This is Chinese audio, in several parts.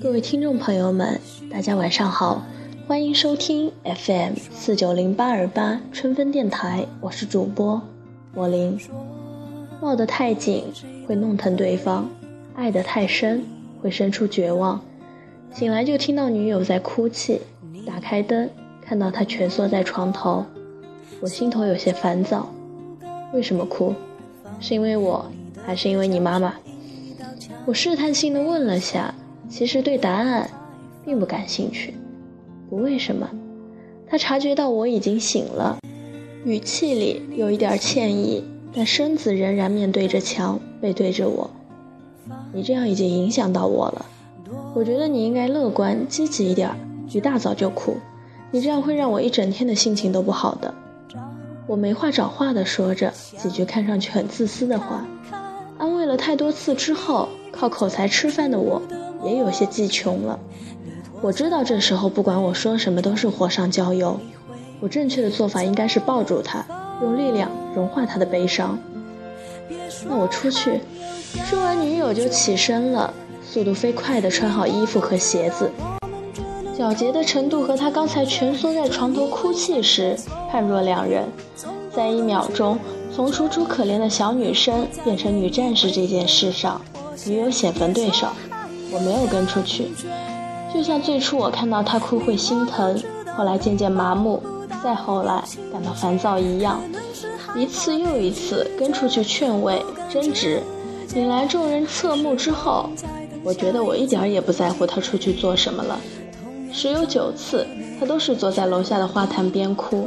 各位听众朋友们，大家晚上好，欢迎收听 FM 四九零八二八春分电台，我是主播莫林。抱得太紧会弄疼对方，爱得太深会生出绝望。醒来就听到女友在哭泣，打开灯看到她蜷缩在床头，我心头有些烦躁。为什么哭？是因为我，还是因为你妈妈？我试探性的问了下，其实对答案并不感兴趣。不为什么，他察觉到我已经醒了，语气里有一点歉意，但身子仍然面对着墙，背对着我。你这样已经影响到我了。我觉得你应该乐观积极一点，一大早就哭，你这样会让我一整天的心情都不好的。我没话找话的说着几句看上去很自私的话，安慰了太多次之后。靠口才吃饭的我，也有些记穷了。我知道这时候不管我说什么都是火上浇油。我正确的做法应该是抱住他，用力量融化他的悲伤。那我出去。说完，女友就起身了，速度飞快地穿好衣服和鞋子。皎洁的程度和她刚才蜷缩在床头哭泣时判若两人。在一秒钟，从楚楚可怜的小女生变成女战士这件事上。女友显逢对手，我没有跟出去，就像最初我看到他哭会心疼，后来渐渐麻木，再后来感到烦躁一样，一次又一次跟出去劝慰争执，引来众人侧目之后，我觉得我一点也不在乎他出去做什么了。十有九次，他都是坐在楼下的花坛边哭，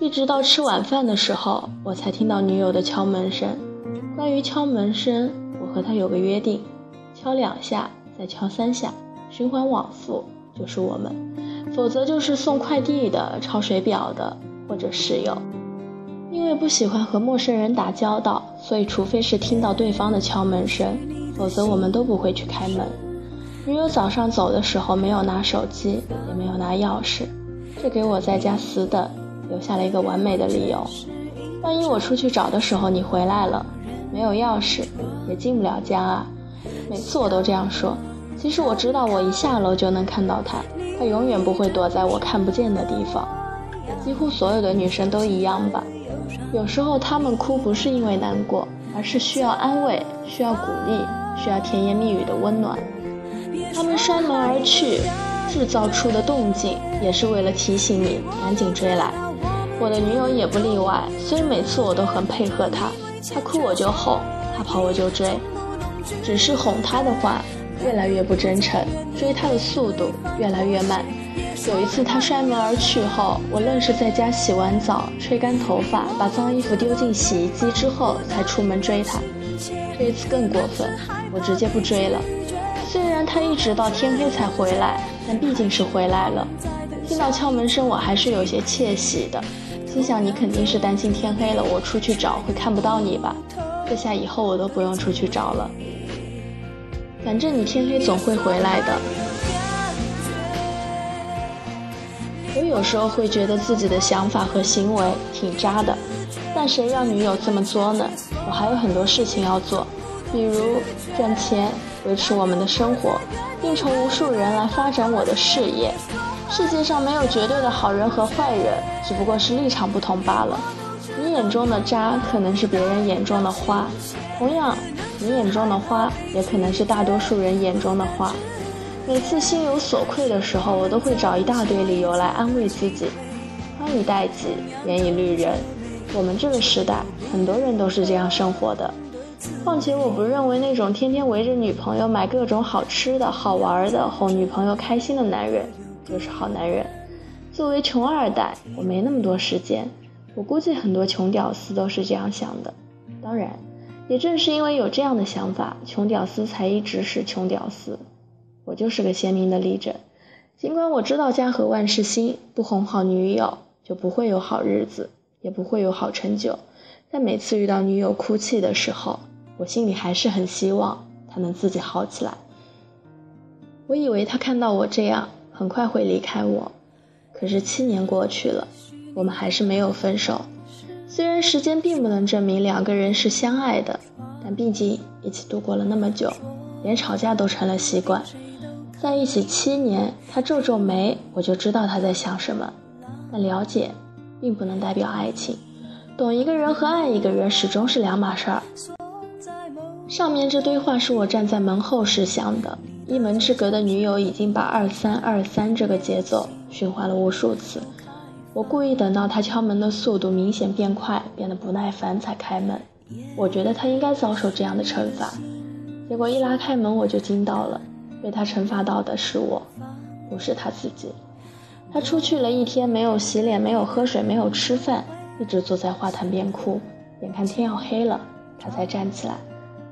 一直到吃晚饭的时候，我才听到女友的敲门声。关于敲门声。我和他有个约定，敲两下，再敲三下，循环往复就是我们，否则就是送快递的、抄水表的或者室友。因为不喜欢和陌生人打交道，所以除非是听到对方的敲门声，否则我们都不会去开门。女友早上走的时候没有拿手机，也没有拿钥匙，这给我在家死等留下了一个完美的理由。万一我出去找的时候你回来了。没有钥匙，也进不了家啊！每次我都这样说。其实我知道，我一下楼就能看到他，他永远不会躲在我看不见的地方。几乎所有的女生都一样吧。有时候她们哭不是因为难过，而是需要安慰，需要鼓励，需要甜言蜜语的温暖。她们摔门而去，制造出的动静也是为了提醒你赶紧追来。我的女友也不例外，所以每次我都很配合她。她哭我就哄，她跑我就追，只是哄他的话越来越不真诚，追他的速度越来越慢。有一次他摔门而去后，我愣是在家洗完澡、吹干头发、把脏衣服丢进洗衣机之后才出门追他。这一次更过分，我直接不追了。虽然他一直到天黑才回来，但毕竟是回来了。听到敲门声，我还是有些窃喜的。心想你肯定是担心天黑了，我出去找会看不到你吧？这下以后我都不用出去找了，反正你天黑总会回来的。我有时候会觉得自己的想法和行为挺渣的，但谁让女友这么作呢？我还有很多事情要做，比如赚钱维持我们的生活，应酬无数人来发展我的事业。世界上没有绝对的好人和坏人，只不过是立场不同罢了。你眼中的渣，可能是别人眼中的花；同样，你眼中的花，也可能是大多数人眼中的花。每次心有所愧的时候，我都会找一大堆理由来安慰自己：宽以待己，严以律人。我们这个时代，很多人都是这样生活的。况且，我不认为那种天天围着女朋友买各种好吃的好玩的，哄女朋友开心的男人。就是好男人。作为穷二代，我没那么多时间。我估计很多穷屌丝都是这样想的。当然，也正是因为有这样的想法，穷屌丝才一直是穷屌丝。我就是个鲜明的例证。尽管我知道家和万事兴，不哄好女友就不会有好日子，也不会有好成就。但每次遇到女友哭泣的时候，我心里还是很希望她能自己好起来。我以为她看到我这样。很快会离开我，可是七年过去了，我们还是没有分手。虽然时间并不能证明两个人是相爱的，但毕竟一起度过了那么久，连吵架都成了习惯。在一起七年，他皱皱眉，我就知道他在想什么。但了解，并不能代表爱情。懂一个人和爱一个人始终是两码事儿。上面这堆话是我站在门后时想的。一门之隔的女友已经把二三二三这个节奏循环了无数次。我故意等到他敲门的速度明显变快，变得不耐烦才开门。我觉得他应该遭受这样的惩罚。结果一拉开门，我就惊到了。被他惩罚到的是我，不是他自己。他出去了一天，没有洗脸，没有喝水，没有吃饭，一直坐在花坛边哭。眼看天要黑了，他才站起来，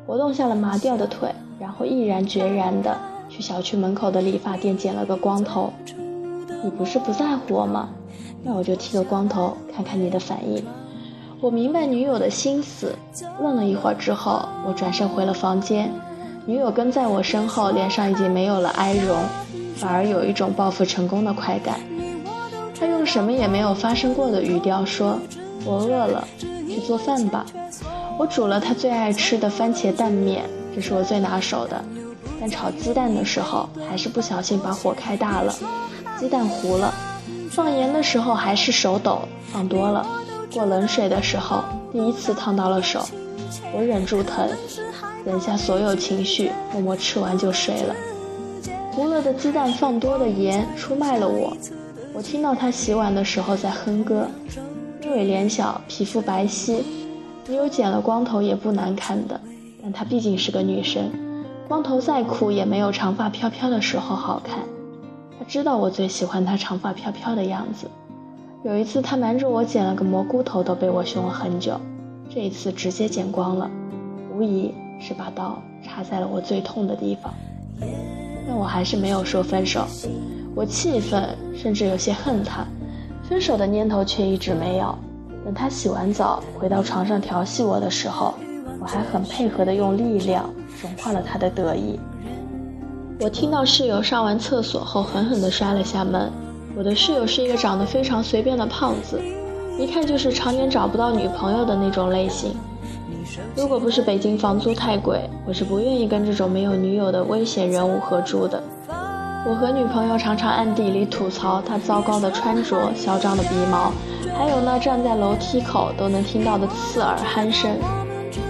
活动下了麻掉的腿。然后毅然决然地去小区门口的理发店剪了个光头。你不是不在乎我吗？那我就剃个光头，看看你的反应。我明白女友的心思，愣了一会儿之后，我转身回了房间。女友跟在我身后，脸上已经没有了哀容，反而有一种报复成功的快感。她用什么也没有发生过的语调说：“我饿了，去做饭吧。”我煮了她最爱吃的番茄蛋面。这是我最拿手的，但炒鸡蛋的时候还是不小心把火开大了，鸡蛋糊了。放盐的时候还是手抖，放多了。过冷水的时候第一次烫到了手，我忍住疼，忍下所有情绪，默默吃完就睡了。糊了的鸡蛋放多的盐，出卖了我。我听到他洗碗的时候在哼歌，因为脸小，皮肤白皙，你有剪了光头也不难看的。但她毕竟是个女生，光头再酷也没有长发飘飘的时候好看。他知道我最喜欢他长发飘飘的样子。有一次，他瞒着我剪了个蘑菇头，都被我凶了很久。这一次直接剪光了，无疑是把刀插在了我最痛的地方。但我还是没有说分手，我气愤，甚至有些恨他。分手的念头却一直没有。等他洗完澡回到床上调戏我的时候。我还很配合的用力量融化了他的得意。我听到室友上完厕所后狠狠地摔了下门。我的室友是一个长得非常随便的胖子，一看就是常年找不到女朋友的那种类型。如果不是北京房租太贵，我是不愿意跟这种没有女友的危险人物合租的。我和女朋友常常暗地里吐槽他糟糕的穿着、嚣张的鼻毛，还有那站在楼梯口都能听到的刺耳鼾声。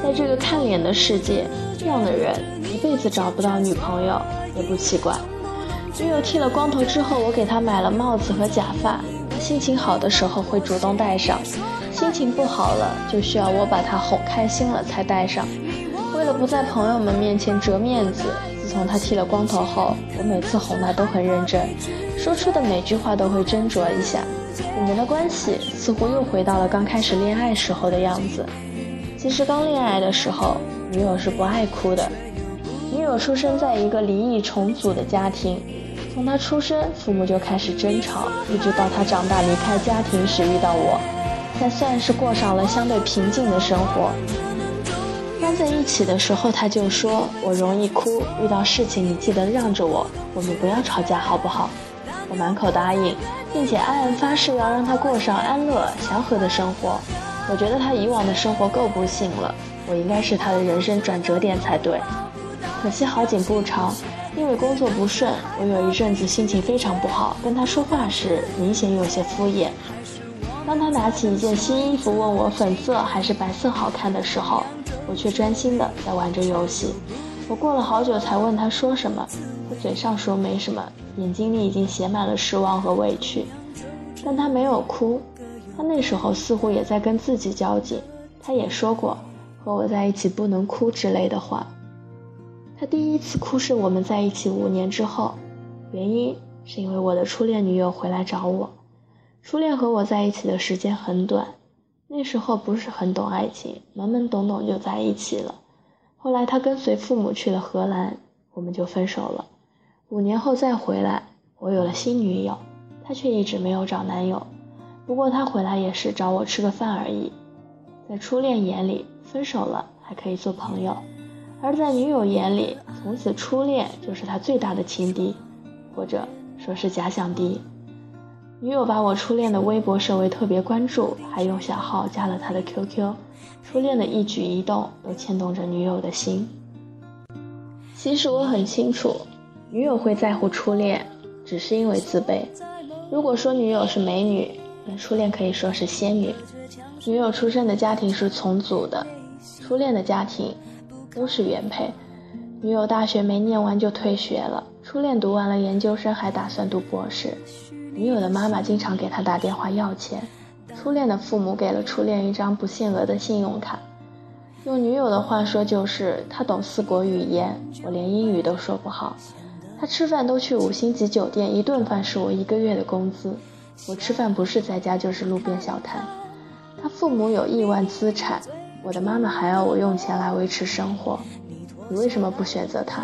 在这个看脸的世界，这样的人一辈子找不到女朋友也不奇怪。女友剃了光头之后，我给她买了帽子和假发，她心情好的时候会主动戴上，心情不好了就需要我把她哄开心了才戴上。为了不在朋友们面前折面子，自从她剃了光头后，我每次哄她都很认真，说出的每句话都会斟酌一下。我们的关系似乎又回到了刚开始恋爱时候的样子。其实刚恋爱的时候，女友是不爱哭的。女友出生在一个离异重组的家庭，从她出生，父母就开始争吵，一直到她长大离开家庭时遇到我，才算是过上了相对平静的生活。刚在一起的时候，他就说我容易哭，遇到事情你记得让着我，我们不要吵架好不好？我满口答应，并且暗暗发誓要让他过上安乐祥和的生活。我觉得他以往的生活够不幸了，我应该是他的人生转折点才对。可惜好景不长，因为工作不顺，我有一阵子心情非常不好，跟他说话时明显有些敷衍。当他拿起一件新衣服问我粉色还是白色好看的时候，我却专心的在玩着游戏。我过了好久才问他说什么，他嘴上说没什么，眼睛里已经写满了失望和委屈，但他没有哭。他那时候似乎也在跟自己较劲，他也说过和我在一起不能哭之类的话。他第一次哭是我们在一起五年之后，原因是因为我的初恋女友回来找我。初恋和我在一起的时间很短，那时候不是很懂爱情，懵懵懂懂就在一起了。后来他跟随父母去了荷兰，我们就分手了。五年后再回来，我有了新女友，他却一直没有找男友。不过他回来也是找我吃个饭而已，在初恋眼里，分手了还可以做朋友；而在女友眼里，从此初恋就是他最大的情敌，或者说是假想敌。女友把我初恋的微博设为特别关注，还用小号加了他的 QQ，初恋的一举一动都牵动着女友的心。其实我很清楚，女友会在乎初恋，只是因为自卑。如果说女友是美女，那初恋可以说是仙女。女友出生的家庭是重组的，初恋的家庭都是原配。女友大学没念完就退学了，初恋读完了研究生还打算读博士。女友的妈妈经常给他打电话要钱，初恋的父母给了初恋一张不限额的信用卡。用女友的话说就是他懂四国语言，我连英语都说不好。他吃饭都去五星级酒店，一顿饭是我一个月的工资。我吃饭不是在家就是路边小摊。他父母有亿万资产，我的妈妈还要我用钱来维持生活。你为什么不选择他？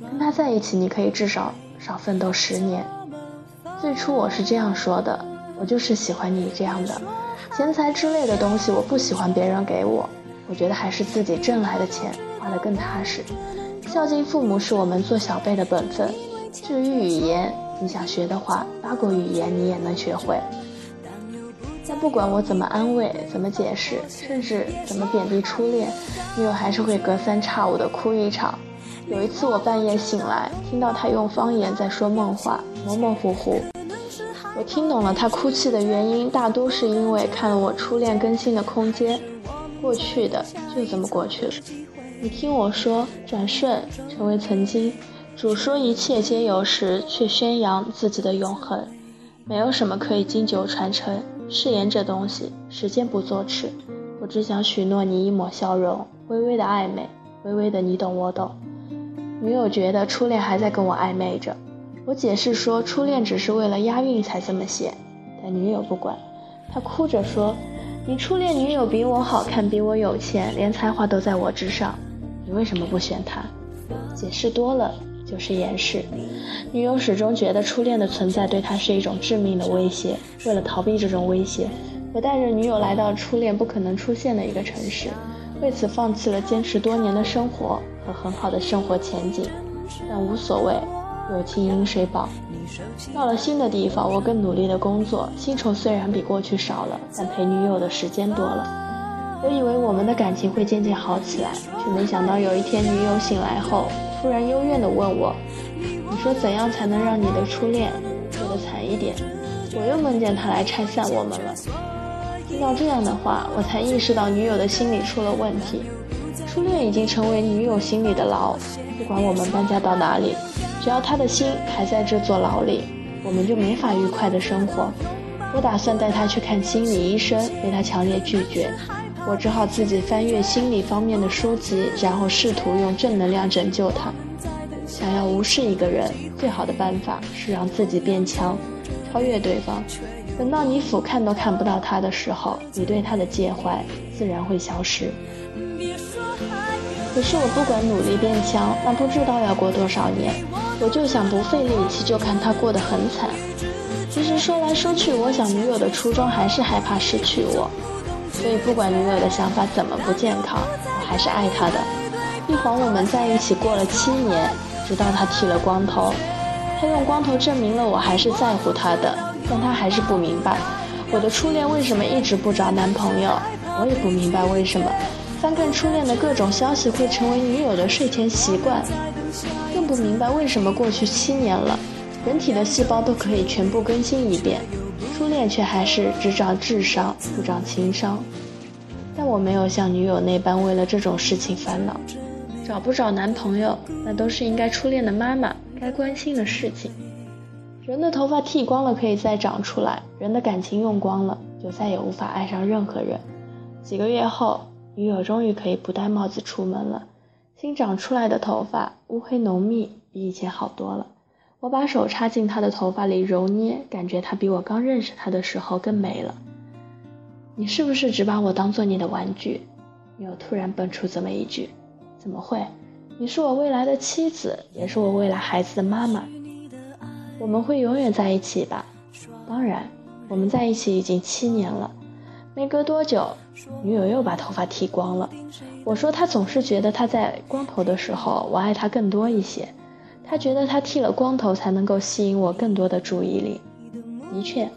跟他在一起，你可以至少少奋斗十年。最初我是这样说的，我就是喜欢你这样的。钱财之类的东西，我不喜欢别人给我，我觉得还是自己挣来的钱花得更踏实。孝敬父母是我们做小辈的本分。至于语言，你想学的话，八国语言你也能学会。但不管我怎么安慰、怎么解释，甚至怎么贬低初恋，女友还是会隔三差五的哭一场。有一次我半夜醒来，听到她用方言在说梦话，模模糊糊。我听懂了，她哭泣的原因大多是因为看了我初恋更新的空间。过去的就这么过去了。你听我说，转瞬成为曾经。主说一切皆有时，却宣扬自己的永恒。没有什么可以经久传承。誓言这东西，时间不作尺。我只想许诺你一抹笑容，微微的暧昧，微微的你懂我懂。女友觉得初恋还在跟我暧昧着，我解释说初恋只是为了押韵才这么写，但女友不管，她哭着说：“你初恋女友比我好看，比我有钱，连才华都在我之上，你为什么不选她？”解释多了。就是掩饰，女友始终觉得初恋的存在对她是一种致命的威胁。为了逃避这种威胁，我带着女友来到初恋不可能出现的一个城市，为此放弃了坚持多年的生活和很好的生活前景。但无所谓，友情饮水饱。到了新的地方，我更努力的工作，薪酬虽然比过去少了，但陪女友的时间多了。我以为我们的感情会渐渐好起来，却没想到有一天女友醒来后。突然幽怨地问我：“你说怎样才能让你的初恋过得惨一点？”我又梦见他来拆散我们了。听到这样的话，我才意识到女友的心理出了问题。初恋已经成为女友心里的牢，不管我们搬家到哪里，只要她的心还在这座牢里，我们就没法愉快的生活。我打算带她去看心理医生，被她强烈拒绝。我只好自己翻阅心理方面的书籍，然后试图用正能量拯救他。想要无视一个人，最好的办法是让自己变强，超越对方。等到你俯瞰都看不到他的时候，你对他的介怀自然会消失。可是我不管努力变强，那不知道要过多少年。我就想不费力气就看他过得很惨。其实说来说去，我想女友的初衷还是害怕失去我。所以，不管女友的想法怎么不健康，我还是爱她的。一晃我们在一起过了七年，直到他剃了光头，他用光头证明了我还是在乎他的。但他还是不明白，我的初恋为什么一直不找男朋友。我也不明白为什么翻看初恋的各种消息会成为女友的睡前习惯，更不明白为什么过去七年了，人体的细胞都可以全部更新一遍。初恋却还是只长智商不长情商，但我没有像女友那般为了这种事情烦恼。找不找男朋友，那都是应该初恋的妈妈该关心的事情。人的头发剃光了可以再长出来，人的感情用光了就再也无法爱上任何人。几个月后，女友终于可以不戴帽子出门了，新长出来的头发乌黑浓密，比以前好多了。我把手插进他的头发里揉捏，感觉他比我刚认识他的时候更美了。你是不是只把我当做你的玩具？女友突然蹦出这么一句：“怎么会？你是我未来的妻子，也是我未来孩子的妈妈。我们会永远在一起吧？当然，我们在一起已经七年了。没隔多久，女友又把头发剃光了。我说她总是觉得她在光头的时候，我爱她更多一些。”他觉得他剃了光头才能够吸引我更多的注意力。的确，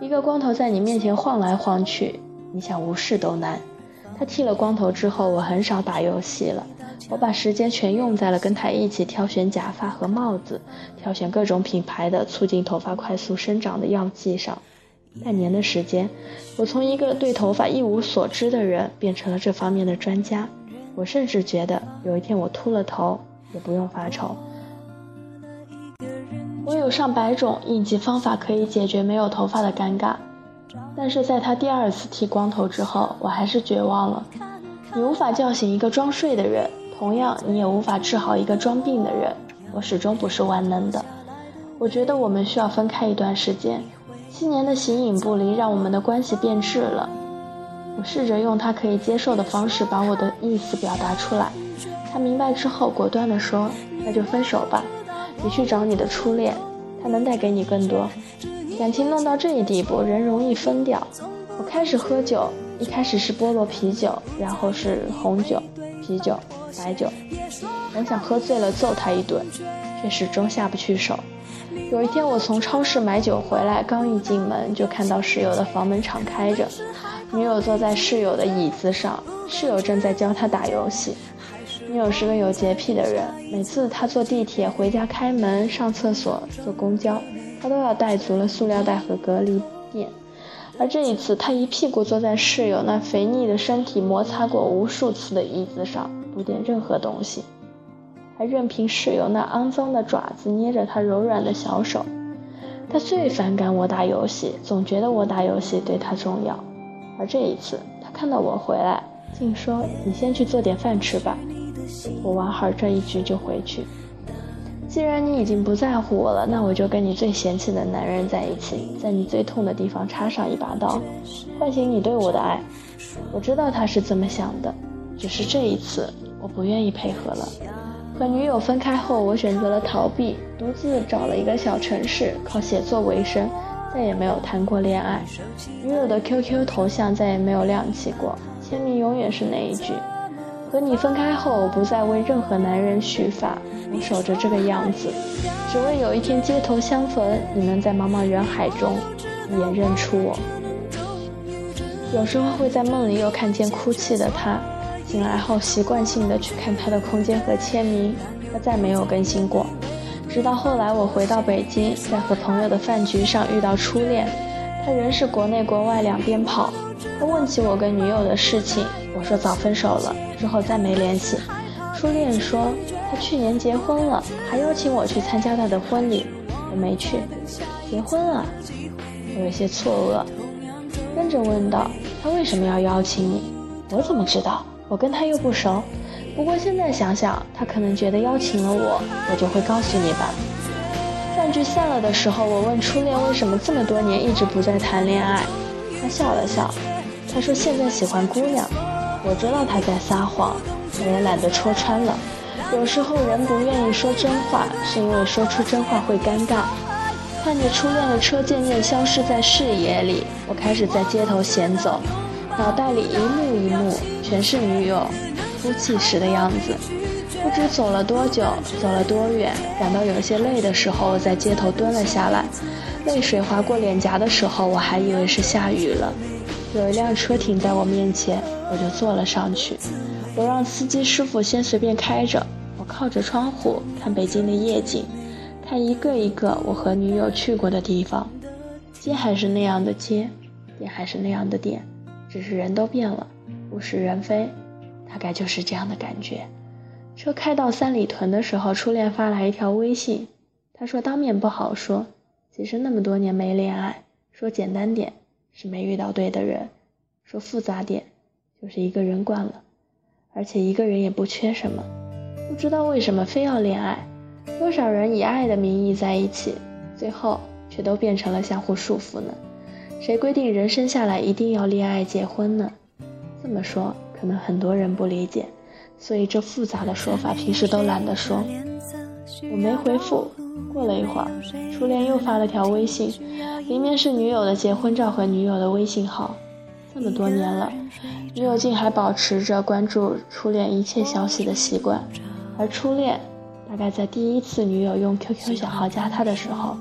一个光头在你面前晃来晃去，你想无视都难。他剃了光头之后，我很少打游戏了。我把时间全用在了跟他一起挑选假发和帽子，挑选各种品牌的促进头发快速生长的药剂上。半年的时间，我从一个对头发一无所知的人变成了这方面的专家。我甚至觉得有一天我秃了头也不用发愁。我有上百种应急方法可以解决没有头发的尴尬，但是在他第二次剃光头之后，我还是绝望了。你无法叫醒一个装睡的人，同样你也无法治好一个装病的人。我始终不是万能的。我觉得我们需要分开一段时间。七年的形影不离，让我们的关系变质了。我试着用他可以接受的方式把我的意思表达出来。他明白之后，果断地说：“那就分手吧，你去找你的初恋，他能带给你更多。感情弄到这一地步，人容易疯掉。”我开始喝酒，一开始是菠萝啤酒，然后是红酒、啤酒、白酒。我想喝醉了揍他一顿，却始终下不去手。有一天，我从超市买酒回来，刚一进门就看到室友的房门敞开着，女友坐在室友的椅子上，室友正在教他打游戏。女友是个有洁癖的人，每次她坐地铁回家、开门、上厕所、坐公交，她都要带足了塑料袋和隔离垫。而这一次，她一屁股坐在室友那肥腻的身体摩擦过无数次的椅子上，不垫任何东西。还任凭室友那肮脏的爪子捏着她柔软的小手。他最反感我打游戏，总觉得我打游戏对他重要。而这一次，他看到我回来，竟说：“你先去做点饭吃吧，我玩好这一局就回去。既然你已经不在乎我了，那我就跟你最嫌弃的男人在一起，在你最痛的地方插上一把刀，唤醒你对我的爱。”我知道他是这么想的，只是这一次我不愿意配合了。和女友分开后，我选择了逃避，独自找了一个小城市，靠写作为生，再也没有谈过恋爱。女友的 QQ 头像再也没有亮起过，签名永远是那一句：“和你分开后，不再为任何男人续发，我守着这个样子，只为有一天街头相逢，你能在茫茫人海中一眼认出我。”有时候会在梦里又看见哭泣的他。醒来后，习惯性的去看他的空间和签名，他再没有更新过。直到后来我回到北京，在和朋友的饭局上遇到初恋，他仍是国内国外两边跑。他问起我跟女友的事情，我说早分手了，之后再没联系。初恋说他去年结婚了，还邀请我去参加他的婚礼，我没去。结婚了，我有些错愕，跟着问道：“他为什么要邀请你？我怎么知道？”我跟他又不熟，不过现在想想，他可能觉得邀请了我，我就会告诉你吧。饭局散了的时候，我问初恋为什么这么多年一直不再谈恋爱，他笑了笑，他说现在喜欢姑娘。我知道他在撒谎，我也懒得戳穿了。有时候人不愿意说真话，是因为说出真话会尴尬。看着初恋的车渐渐消失在视野里，我开始在街头闲走。脑袋里一幕一幕全是女友哭泣时的样子，不知走了多久，走了多远，感到有些累的时候，在街头蹲了下来，泪水划过脸颊的时候，我还以为是下雨了。有一辆车停在我面前，我就坐了上去。我让司机师傅先随便开着，我靠着窗户看北京的夜景，看一个一个我和女友去过的地方，街还是那样的街，店还是那样的店。只是人都变了，物是人非，大概就是这样的感觉。车开到三里屯的时候，初恋发来一条微信，他说当面不好说，其实那么多年没恋爱，说简单点是没遇到对的人，说复杂点就是一个人惯了，而且一个人也不缺什么，不知道为什么非要恋爱，多少人以爱的名义在一起，最后却都变成了相互束缚呢？谁规定人生下来一定要恋爱结婚呢？这么说可能很多人不理解，所以这复杂的说法平时都懒得说。我没回复，过了一会儿，初恋又发了条微信，里面是女友的结婚照和女友的微信号。这么多年了，女友竟还保持着关注初恋一切消息的习惯，而初恋大概在第一次女友用 QQ 小号加他的时候，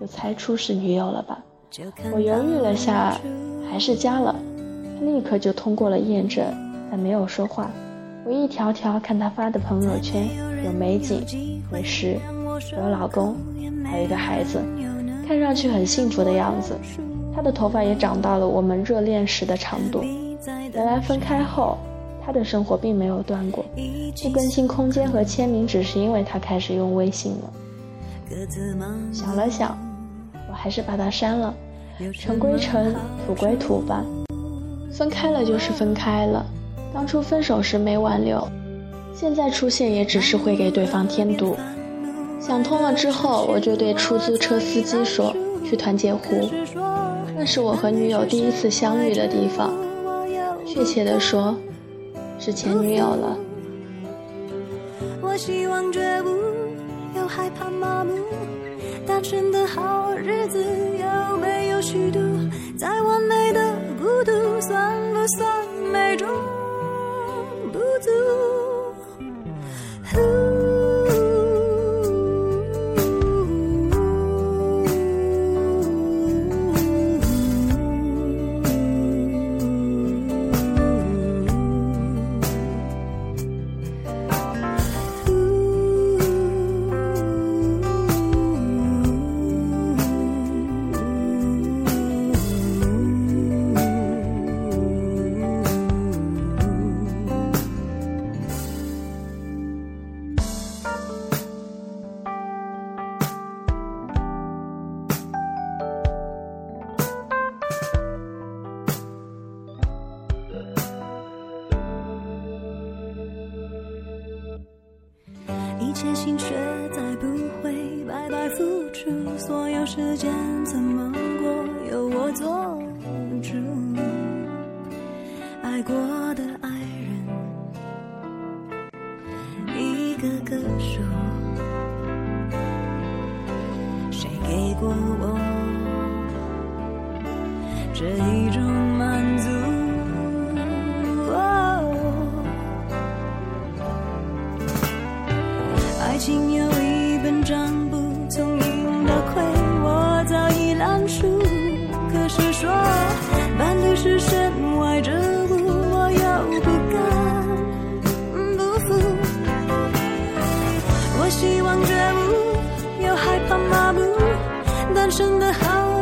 就猜出是女友了吧。我犹豫了下，还是加了。他立刻就通过了验证，但没有说话。我一条条看他发的朋友圈，有美景、美食，有老公，还有一个孩子，看上去很幸福的样子。他的头发也长到了我们热恋时的长度。原来分开后，他的生活并没有断过。不更新空间和签名，只是因为他开始用微信了。想了想，我还是把他删了。尘归尘，土归土吧。分开了就是分开了。当初分手时没挽留，现在出现也只是会给对方添堵。想通了之后，我就对出租车司机说：“去团结湖，那是我和女友第一次相遇的地方。确切的说，是前女友了。”我希望绝不又害怕麻木，单纯的好日子有没有虚度？再完美的孤独，算不算美中？一出，所有时间怎么过，由我做主。爱过的爱人。一个个说。谁给过我？这一。单身的好